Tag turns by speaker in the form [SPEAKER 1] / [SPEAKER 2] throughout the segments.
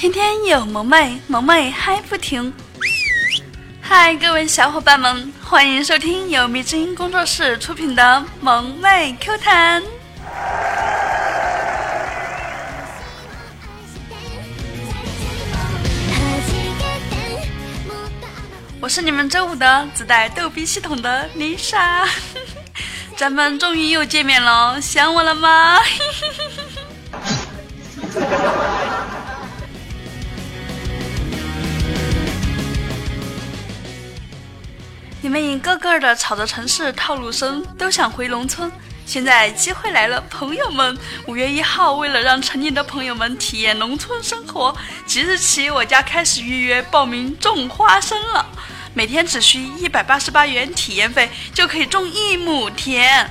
[SPEAKER 1] 天天有萌妹，萌妹嗨不停。嗨，各位小伙伴们，欢迎收听由迷之音工作室出品的《萌妹 Q 弹》。我是你们周五的自带逗逼系统的 Lisa，咱们终于又见面了，想我了吗？你们一个个的吵着城市套路深，都想回农村。现在机会来了，朋友们！五月一号，为了让城里的朋友们体验农村生活，即日起我家开始预约报名种花生了。每天只需一百八十八元体验费，就可以种一亩田。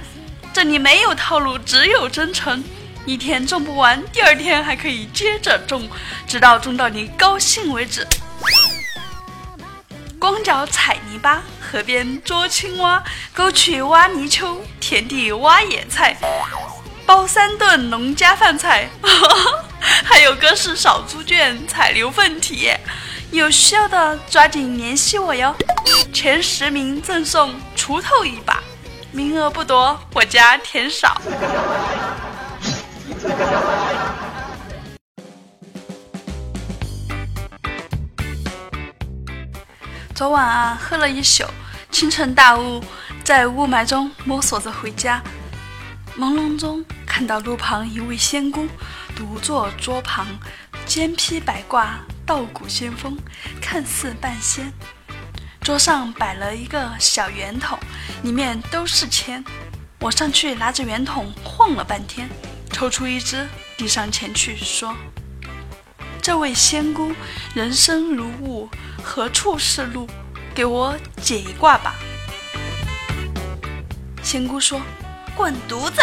[SPEAKER 1] 这里没有套路，只有真诚。一天种不完，第二天还可以接着种，直到种到你高兴为止。光脚踩泥巴，河边捉青蛙，沟渠挖泥鳅，田地挖野菜，包三顿农家饭菜，还有各式少猪圈、采牛粪体验。有需要的抓紧联系我哟，前十名赠送锄头一把，名额不多，我家田少。昨晚啊，喝了一宿，清晨大雾，在雾霾中摸索着回家。朦胧中看到路旁一位仙姑，独坐桌旁，肩披白褂，道骨仙风，看似半仙。桌上摆了一个小圆筒，里面都是钱。我上去拿着圆筒晃了半天，抽出一只，递上前去，说：“这位仙姑，人生如雾。”何处是路？给我解一卦吧。仙姑说：“滚犊子！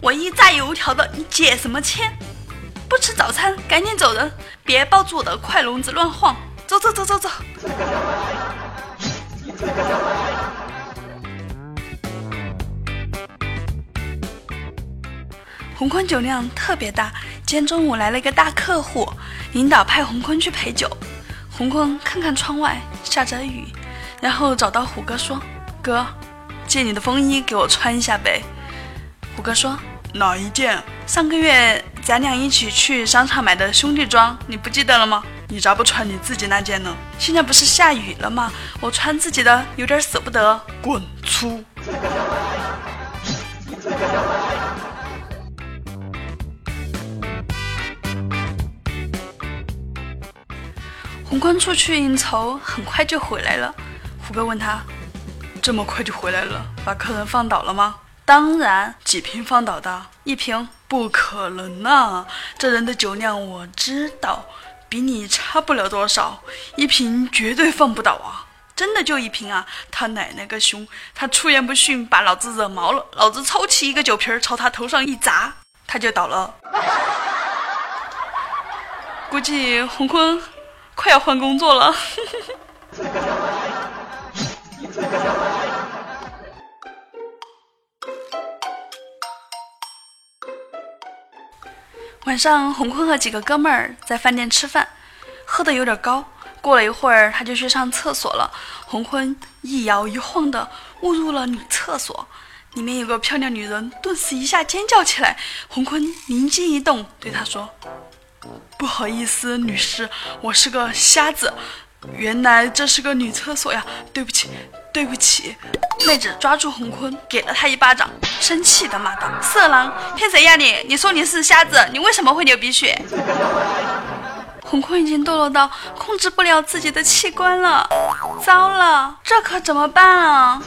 [SPEAKER 1] 我一炸油条的，你解什么签？不吃早餐，赶紧走人，别抱住我的快笼子乱晃。走走走走走。”红坤酒量特别大，今天中午来了一个大客户，领导派红坤去陪酒。红坤看看窗外下着雨，然后找到虎哥说：“哥，借你的风衣给我穿一下呗。”虎哥说：“
[SPEAKER 2] 哪一件？
[SPEAKER 1] 上个月咱俩一起去商场买的兄弟装，你不记得了吗？
[SPEAKER 2] 你咋不穿你自己那件呢？
[SPEAKER 1] 现在不是下雨了吗？我穿自己的有点舍不得。
[SPEAKER 2] 滚粗！”
[SPEAKER 1] 洪坤出去应酬，很快就回来了。虎哥问他：“
[SPEAKER 2] 这么快就回来了，把客人放倒了吗？”“
[SPEAKER 1] 当然。”“
[SPEAKER 2] 几瓶放倒的？”“
[SPEAKER 1] 一瓶。”“
[SPEAKER 2] 不可能啊！这人的酒量我知道，比你差不了多少，一瓶绝对放不倒啊！”“
[SPEAKER 1] 真的就一瓶啊！”“
[SPEAKER 2] 他奶奶个熊！他出言不逊，把老子惹毛了，老子抄起一个酒瓶朝他头上一砸，他就倒了。”
[SPEAKER 1] 估计洪坤。快要换工作了。晚上，洪坤和几个哥们儿在饭店吃饭，喝的有点高。过了一会儿，他就去上厕所了。洪坤一摇一晃的误入了女厕所，里面有个漂亮女人，顿时一下尖叫起来。洪坤灵机一动，对她说。
[SPEAKER 2] 不好意思，女士，我是个瞎子，原来这是个女厕所呀，对不起，对不起。
[SPEAKER 1] 妹子抓住洪坤，给了他一巴掌，生气的骂道：“色狼，骗谁呀你？你说你是瞎子，你为什么会流鼻血？”洪坤已经堕落到控制不了自己的器官了，糟了，这可怎么办啊？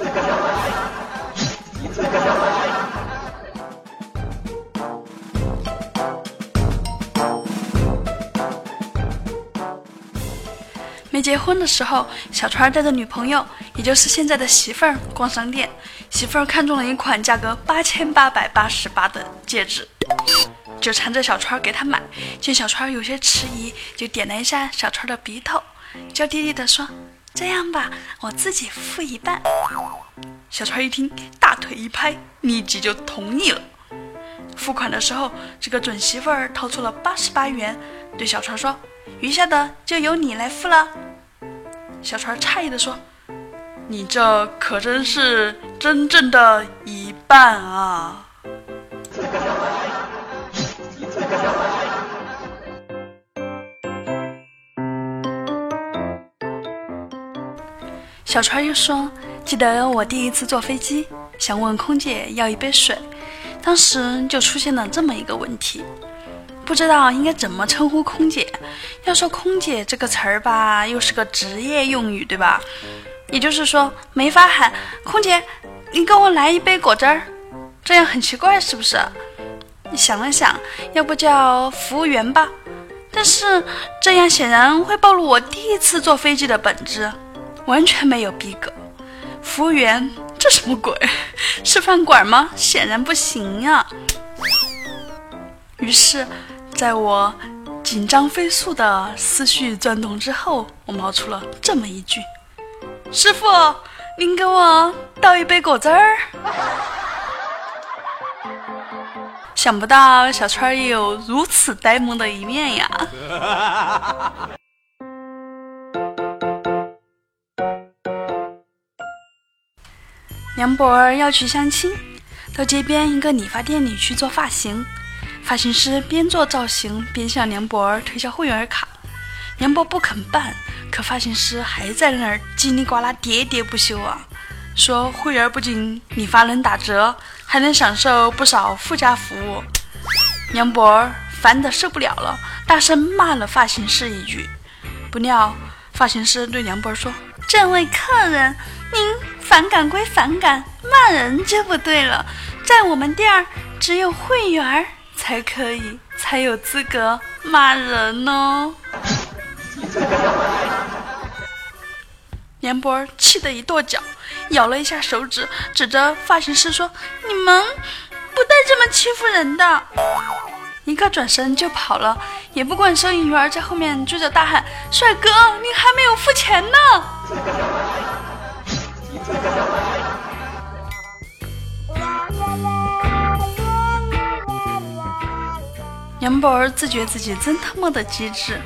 [SPEAKER 1] 没结婚的时候，小川带着女朋友，也就是现在的媳妇儿逛商店。媳妇儿看中了一款价格八千八百八十八的戒指，就缠着小川给他买。见小川有些迟疑，就点了一下小川的鼻头，娇滴滴地说：“这样吧，我自己付一半。”小川一听，大腿一拍，立即就同意了。付款的时候，这个准媳妇儿掏出了八十八元，对小川说：“余下的就由你来付了。”
[SPEAKER 2] 小川诧异地说：“你这可真是真正的一半啊！”
[SPEAKER 1] 小川又说：“记得我第一次坐飞机，想问空姐要一杯水，当时就出现了这么一个问题，不知道应该怎么称呼空姐。要说空姐这个词儿吧，又是个职业用语，对吧？也就是说，没法喊空姐，你给我来一杯果汁儿，这样很奇怪，是不是？你想了想，要不叫服务员吧？但是这样显然会暴露我第一次坐飞机的本质。”完全没有逼格，服务员，这什么鬼？是饭馆吗？显然不行呀。于是，在我紧张飞速的思绪转动之后，我冒出了这么一句：“师傅，您给我倒一杯果汁儿。”想不到小川也有如此呆萌的一面呀。梁博儿要去相亲，到街边一个理发店里去做发型。发型师边做造型边向梁博儿推销会员卡，梁博不肯办，可发型师还在那儿叽里呱啦喋喋不休啊，说会员不仅理发能打折，还能享受不少附加服务。梁博儿烦得受不了了，大声骂了发型师一句。不料发型师对梁博儿说：“这位客人，您。”反感归反感，骂人就不对了。在我们店儿，只有会员才可以，才有资格骂人呢。梁博气得一跺脚，咬了一下手指，指着发型师说：“你们不带这么欺负人的！”一个转身就跑了，也不管收银员在后面追着大喊：“帅哥，你还没有付钱呢！”杨宝儿自觉自己真他妈的机智，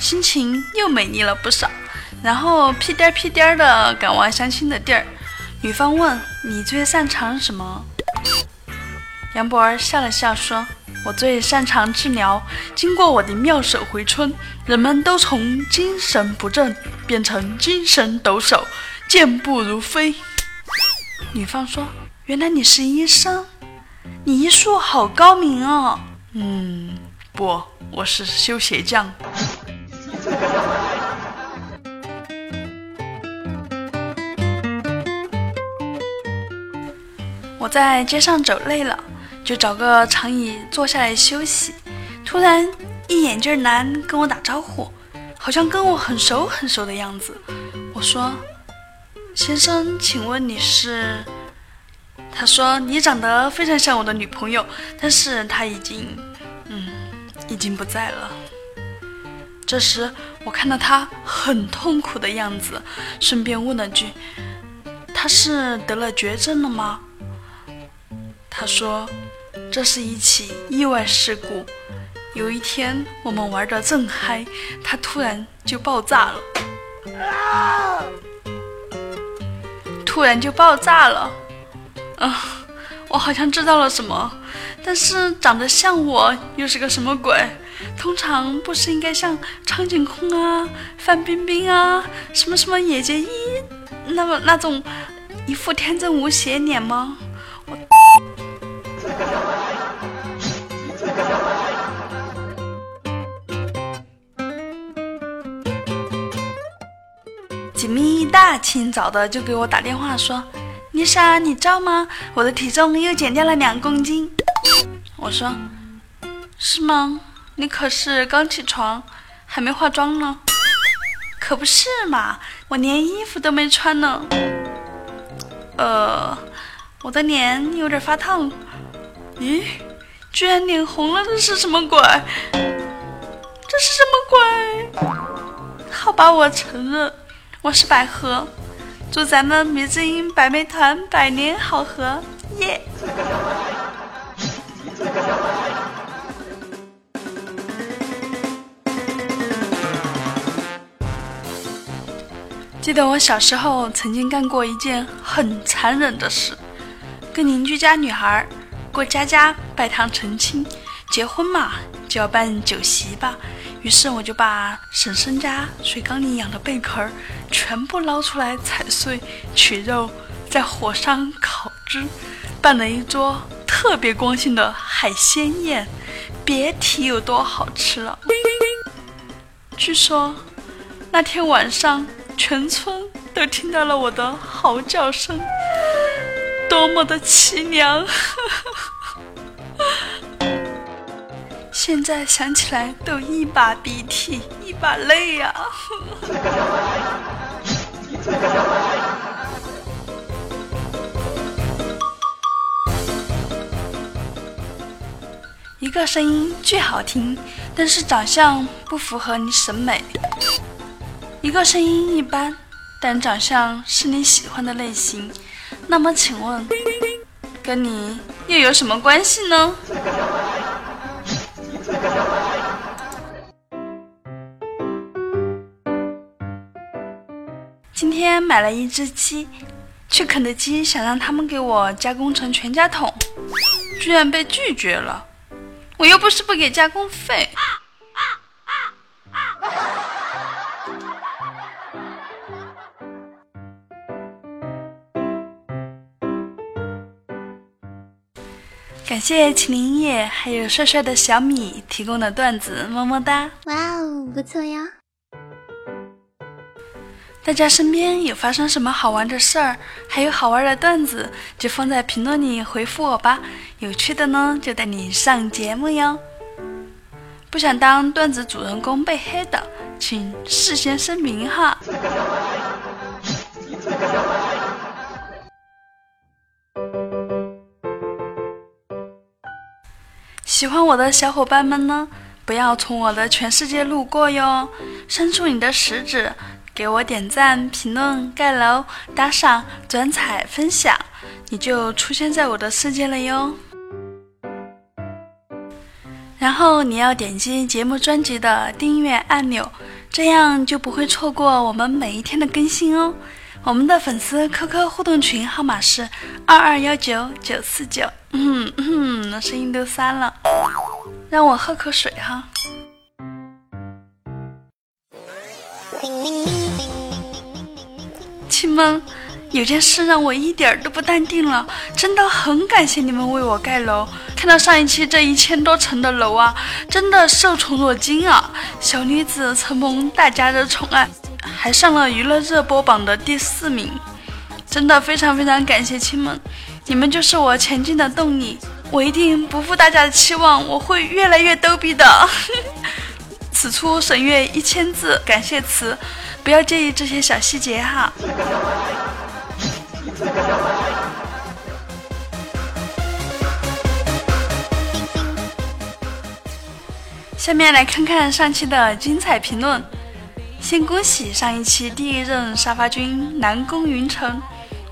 [SPEAKER 1] 心情又美丽了不少。然后屁颠屁颠的赶往相亲的地儿。女方问：“你最擅长什么？”杨博儿笑了笑说：“我最擅长治疗。经过我的妙手回春，人们都从精神不振变成精神抖擞。”健步如飞。女方说：“原来你是医生，你医术好高明哦。”“
[SPEAKER 2] 嗯，不，我是修鞋匠。”
[SPEAKER 1] 我在街上走累了，就找个长椅坐下来休息。突然，一眼镜男跟我打招呼，好像跟我很熟很熟的样子。我说。先生，请问你是？他说你长得非常像我的女朋友，但是她已经，已经不在了。这时我看到他很痛苦的样子，顺便问了句：“他是得了绝症了吗？”他说：“这是一起意外事故。有一天我们玩的正嗨，他突然就爆炸了。”突然就爆炸了，啊！我好像知道了什么，但是长得像我又是个什么鬼？通常不是应该像苍井空啊、范冰冰啊、什么什么野结衣那么那种一副天真无邪脸吗？我。几米一大清早的就给我打电话说：“丽莎，你知道吗？我的体重又减掉了两公斤。”我说：“是吗？你可是刚起床，还没化妆呢。”“可不是嘛，我连衣服都没穿呢。”“呃，我的脸有点发烫。”“咦，居然脸红了，这是什么鬼？这是什么鬼？”“好吧，我承认。”我是百合，祝咱们迷之音百媚团百年好合，耶！记得我小时候曾经干过一件很残忍的事跟邻居家女孩过家家拜堂成亲结婚嘛就要办酒席吧。于是我就把婶婶家水缸里养的贝壳儿全部捞出来踩碎取肉在火上烤汁办了一桌特别光鲜的海鲜宴，别提有多好吃了。据说那天晚上。全村都听到了我的嚎叫声，多么的凄凉！现在想起来都一把鼻涕一把泪呀！一个声音巨好听，但是长相不符合你审美。一个声音一般，但长相是你喜欢的类型，那么请问，跟你又有什么关系呢？今天买了一只鸡，去肯德基想让他们给我加工成全家桶，居然被拒绝了。我又不是不给加工费。感谢麒麟叶还有帅帅的小米提供的段子，么么哒！
[SPEAKER 3] 哇哦，不错呀！
[SPEAKER 1] 大家身边有发生什么好玩的事儿，还有好玩的段子，就放在评论里回复我吧。有趣的呢，就带你上节目哟。不想当段子主人公被黑的，请事先声明哈。喜欢我的小伙伴们呢，不要从我的全世界路过哟，伸出你的食指，给我点赞、评论、盖楼、打赏、转采、分享，你就出现在我的世界了哟。然后你要点击节目专辑的订阅按钮，这样就不会错过我们每一天的更新哦。我们的粉丝 QQ 互动群号码是二二幺九九四九。嗯嗯，声音都散了，让我喝口水哈。们，有件事让我一点都不淡定了，真的很感谢你们为我盖楼。看到上一期这一千多层的楼啊，真的受宠若惊啊！小女子承蒙大家的宠爱。还上了娱乐热播榜的第四名，真的非常非常感谢亲们，你们就是我前进的动力，我一定不负大家的期望，我会越来越逗逼的。此处省略一千字感谢词，不要介意这些小细节哈。下面来看看上期的精彩评论。先恭喜上一期第一任沙发君南宫云城，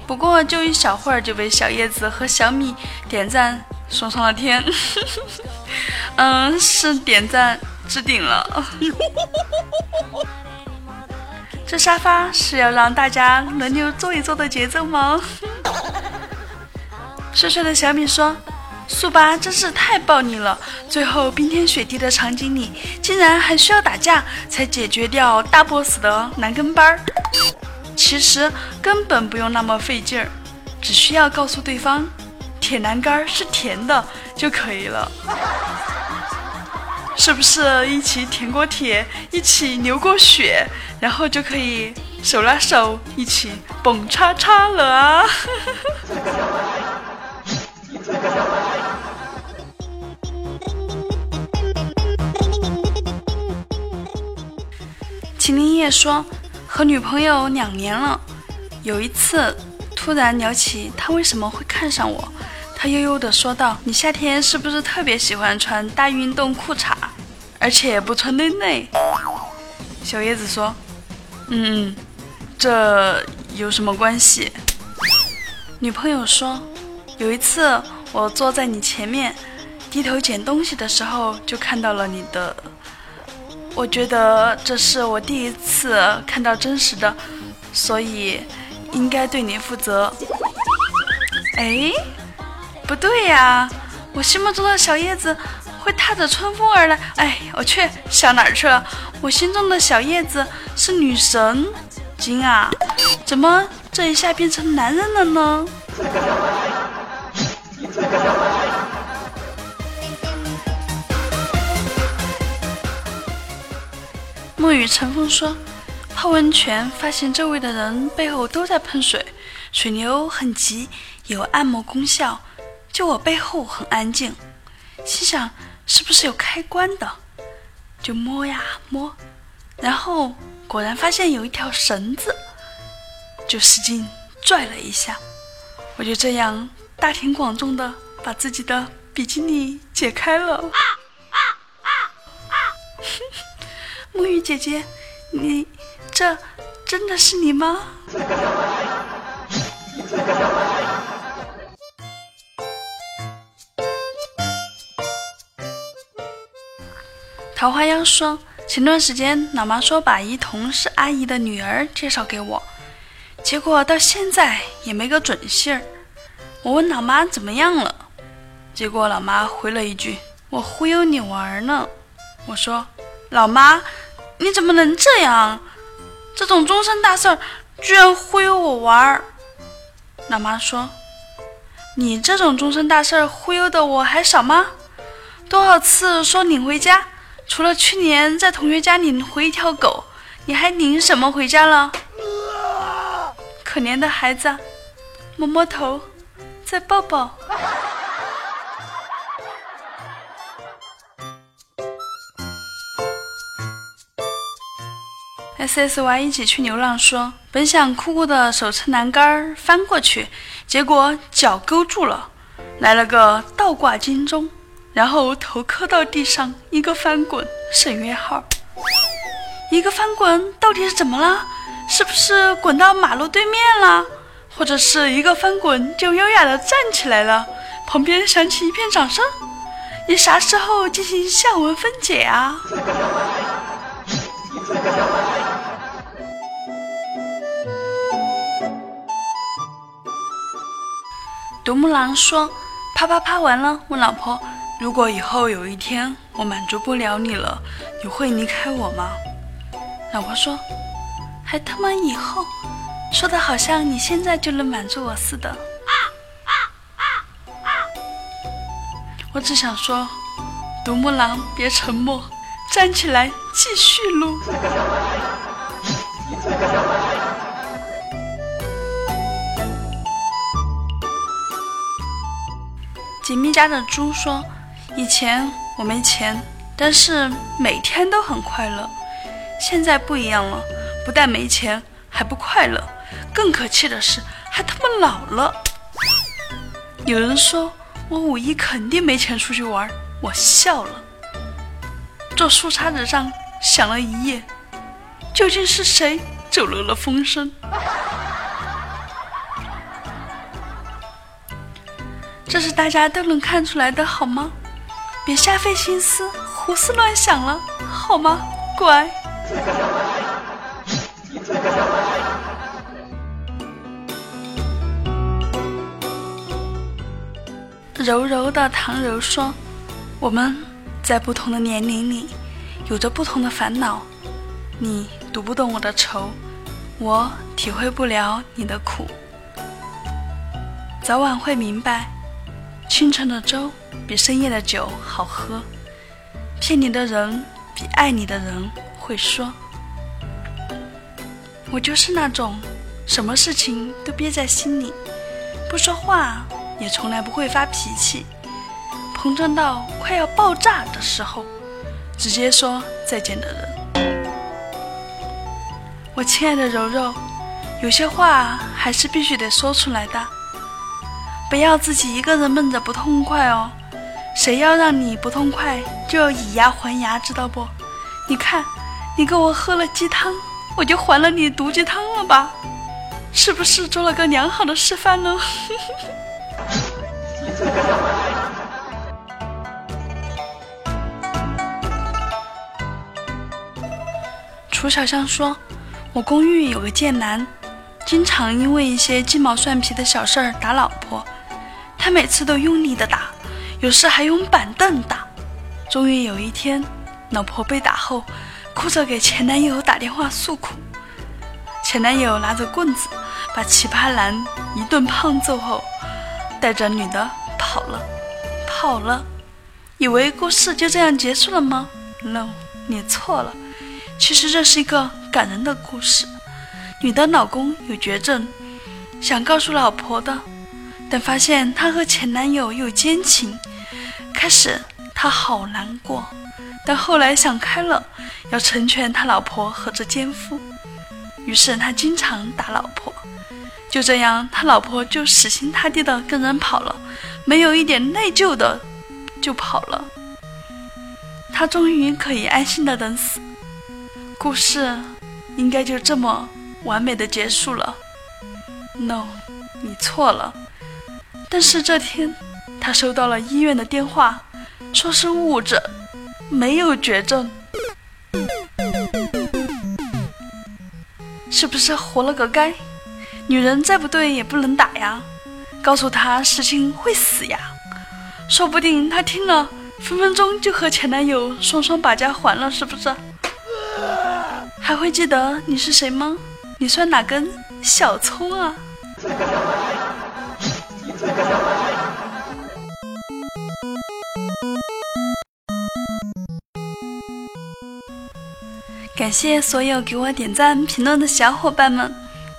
[SPEAKER 1] 不过就一小会儿就被小叶子和小米点赞送上了天。嗯，是点赞置顶了。这沙发是要让大家轮流坐一坐的节奏吗？帅帅的小米说。速八真是太暴力了！最后冰天雪地的场景里，竟然还需要打架才解决掉大 boss 的男跟班儿。其实根本不用那么费劲儿，只需要告诉对方铁栏杆是甜的就可以了。是不是一起舔过铁，一起流过血，然后就可以手拉手一起蹦叉叉了啊？秦林叶说：“和女朋友两年了，有一次突然聊起她为什么会看上我，他悠悠地说道：‘你夏天是不是特别喜欢穿大运动裤衩，而且不穿内内？’小叶子说：‘嗯，这有什么关系？’女朋友说：‘有一次我坐在你前面，低头捡东西的时候，就看到了你的。’”我觉得这是我第一次看到真实的所以应该对你负责。哎，不对呀，我心目中的小叶子会踏着春风而来。哎，我去，想哪儿去了？我心中的小叶子是女神金啊，怎么这一下变成男人了呢？沐雨晨风说：“泡温泉，发现周围的人背后都在喷水，水流很急，有按摩功效。就我背后很安静，心想是不是有开关的？就摸呀摸，然后果然发现有一条绳子，就使劲拽了一下，我就这样大庭广众的把自己的比基尼解开了。”沐雨姐姐，你这真的是你吗？桃花妖说，前段时间老妈说把一同是阿姨的女儿介绍给我，结果到现在也没个准信儿。我问老妈怎么样了，结果老妈回了一句：“我忽悠你玩呢。”我说：“老妈。”你怎么能这样？这种终身大事儿，居然忽悠我玩儿！老妈说：“你这种终身大事儿忽悠的我还少吗？多少次说领回家，除了去年在同学家领回一条狗，你还领什么回家了？可怜的孩子，摸摸头，再抱抱。” S S Y 一起去流浪说，本想酷酷的手撑栏杆翻过去，结果脚勾住了，来了个倒挂金钟，然后头磕到地上，一个翻滚，省略号。一个翻滚到底是怎么了？是不是滚到马路对面了？或者是一个翻滚就优雅的站起来了？旁边响起一片掌声。你啥时候进行下文分解啊？独木狼说：“啪啪啪完了，问老婆，如果以后有一天我满足不了你了，你会离开我吗？”老婆说：“还他妈以后，说的好像你现在就能满足我似的。”我只想说，独木狼别沉默，站起来继续撸。紧密家的猪说：“以前我没钱，但是每天都很快乐。现在不一样了，不但没钱，还不快乐。更可气的是，还他妈老了。”有人说我五一肯定没钱出去玩，我笑了。坐树杈子上想了一夜，究竟是谁走漏了风声？这是大家都能看出来的，好吗？别瞎费心思、胡思乱想了，好吗？乖。柔柔的唐柔说：“我们在不同的年龄里，有着不同的烦恼。你读不懂我的愁，我体会不了你的苦。早晚会明白。”清晨的粥比深夜的酒好喝，骗你的人比爱你的人会说。我就是那种什么事情都憋在心里，不说话也从来不会发脾气，膨胀到快要爆炸的时候，直接说再见的人。我亲爱的柔柔，有些话还是必须得说出来的。不要自己一个人闷着不痛快哦，谁要让你不痛快，就要以牙还牙，知道不？你看，你给我喝了鸡汤，我就还了你毒鸡汤了吧？是不是做了个良好的示范呢？楚小香说：“我公寓有个贱男，经常因为一些鸡毛蒜皮的小事儿打老婆，他每次都用力的打，有时还用板凳打。终于有一天，老婆被打后，哭着给前男友打电话诉苦。前男友拿着棍子，把奇葩男一顿胖揍后，带着女的跑了，跑了。以为故事就这样结束了吗？No，你错了。其实这是一个感人的故事。女的老公有绝症，想告诉老婆的，但发现她和前男友有奸情。开始她好难过，但后来想开了，要成全他老婆和这奸夫。于是他经常打老婆，就这样，他老婆就死心塌地的跟人跑了，没有一点内疚的就跑了。他终于可以安心的等死，故事应该就这么完美的结束了。No，你错了。但是这天，他收到了医院的电话，说是误诊，没有绝症。是不是活了个该？女人再不对也不能打呀！告诉她事情会死呀！说不定她听了，分分钟就和前男友双双把家还了，是不是？还会记得你是谁吗？你算哪根小葱啊？感谢所有给我点赞、评论的小伙伴们，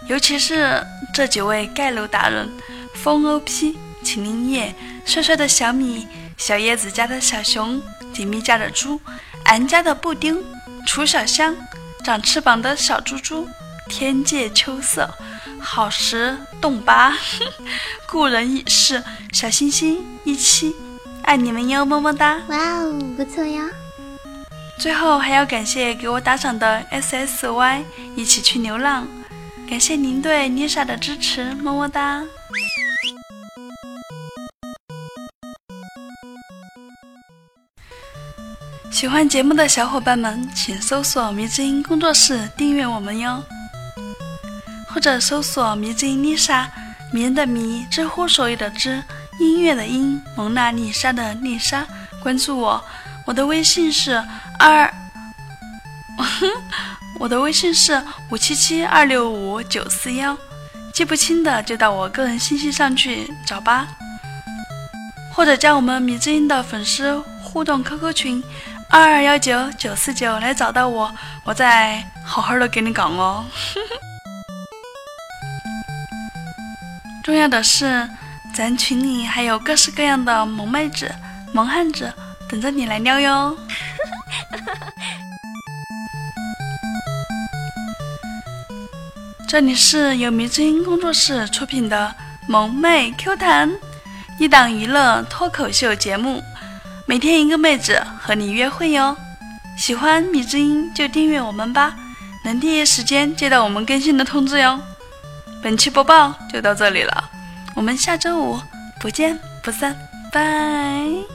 [SPEAKER 1] 尤其是这几位盖楼达人：风 OP、秦林叶、帅帅的小米、小叶子家的小熊、锦觅家的猪、俺家的布丁、楚小香、长翅膀的小猪猪、天界秋色、好时冻巴、故人已逝、小星星一七，爱你们哟，么么哒！
[SPEAKER 3] 哇哦，不错呀。
[SPEAKER 1] 最后还要感谢给我打赏的 S S Y，一起去流浪，感谢您对 Lisa 的支持，么么哒！喜欢节目的小伙伴们，请搜索“迷之音工作室”订阅我们哟，或者搜索“迷之音丽莎迷人的迷，知乎所有的知，音乐的音，蒙娜丽莎的丽莎，关注我，我的微信是。二，我的微信是五七七二六五九四幺，记不清的就到我个人信息上去找吧，或者加我们迷之音的粉丝互动 QQ 群二二幺九九四九来找到我，我再好好的给你讲哦。重要的是，咱群里还有各式各样的萌妹子、萌汉子等着你来撩哟。这里是由迷之音工作室出品的萌妹 Q 弹，一档娱乐脱口秀节目，每天一个妹子和你约会哟。喜欢迷之音就订阅我们吧，能第一时间接到我们更新的通知哟。本期播报就到这里了，我们下周五不见不散，拜。